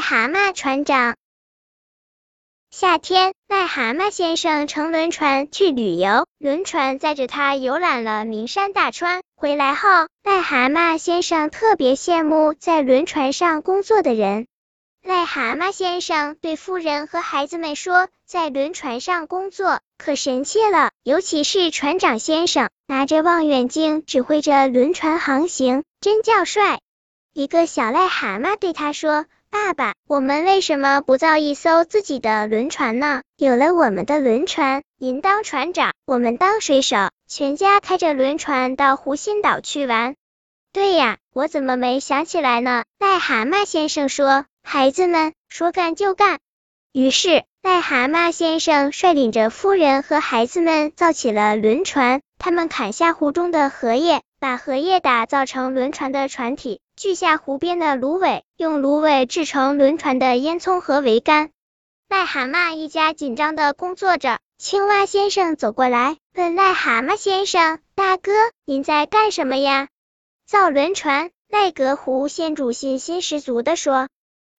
蛤蟆船长。夏天，癞蛤蟆先生乘轮船去旅游，轮船载着他游览了名山大川。回来后，癞蛤蟆先生特别羡慕在轮船上工作的人。癞蛤蟆先生对夫人和孩子们说：“在轮船上工作可神气了，尤其是船长先生，拿着望远镜指挥着轮船航行，真叫帅。”一个小癞蛤蟆对他说：“爸爸，我们为什么不造一艘自己的轮船呢？有了我们的轮船，您当船长，我们当水手，全家开着轮船到湖心岛去玩。”对呀，我怎么没想起来呢？癞蛤蟆先生说。孩子们说干就干，于是癞蛤蟆先生率领着夫人和孩子们造起了轮船。他们砍下湖中的荷叶，把荷叶打造成轮船的船体；锯下湖边的芦苇，用芦苇制成轮船的烟囱和桅杆。癞蛤蟆一家紧张的工作着。青蛙先生走过来，问癞蛤蟆先生：“大哥，您在干什么呀？”造轮船。赖格湖县主信心十足的说。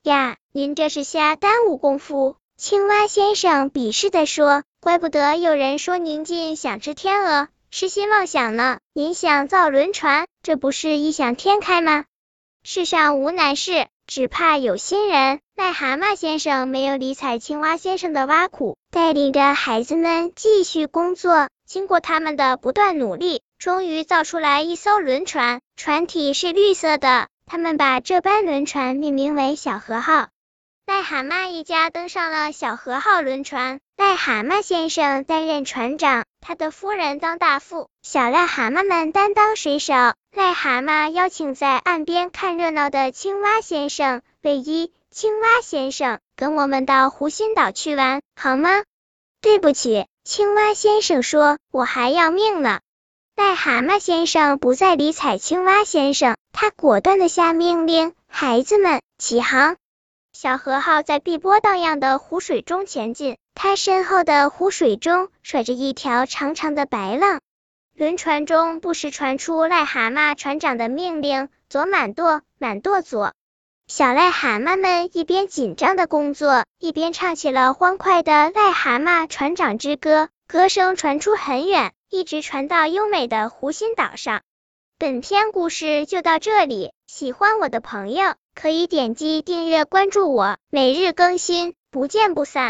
呀，您这是瞎耽误功夫！青蛙先生鄙视的说：“怪不得有人说您尽想吃天鹅，痴心妄想呢。您想造轮船，这不是异想天开吗？世上无难事，只怕有心人。”癞蛤蟆先生没有理睬青蛙先生的挖苦，带领着孩子们继续工作。经过他们的不断努力，终于造出来一艘轮船，船体是绿色的。他们把这班轮船命名为“小河号”。癞蛤蟆一家登上了“小河号”轮船，癞蛤蟆先生担任船长，他的夫人当大副，小癞蛤蟆们担当水手。癞蛤蟆邀请在岸边看热闹的青蛙先生卫一，青蛙先生，跟我们到湖心岛去玩，好吗？对不起，青蛙先生说，我还要命呢。癞蛤蟆先生不再理睬青蛙先生，他果断的下命令：“孩子们，起航！”小河号在碧波荡漾的湖水中前进，它身后的湖水中甩着一条长长的白浪。轮船中不时传出癞蛤蟆船长的命令：“左满舵，满舵左。”小癞蛤蟆们一边紧张的工作，一边唱起了欢快的癞蛤蟆船长之歌，歌声传出很远。一直传到优美的湖心岛上。本篇故事就到这里，喜欢我的朋友可以点击订阅关注我，每日更新，不见不散。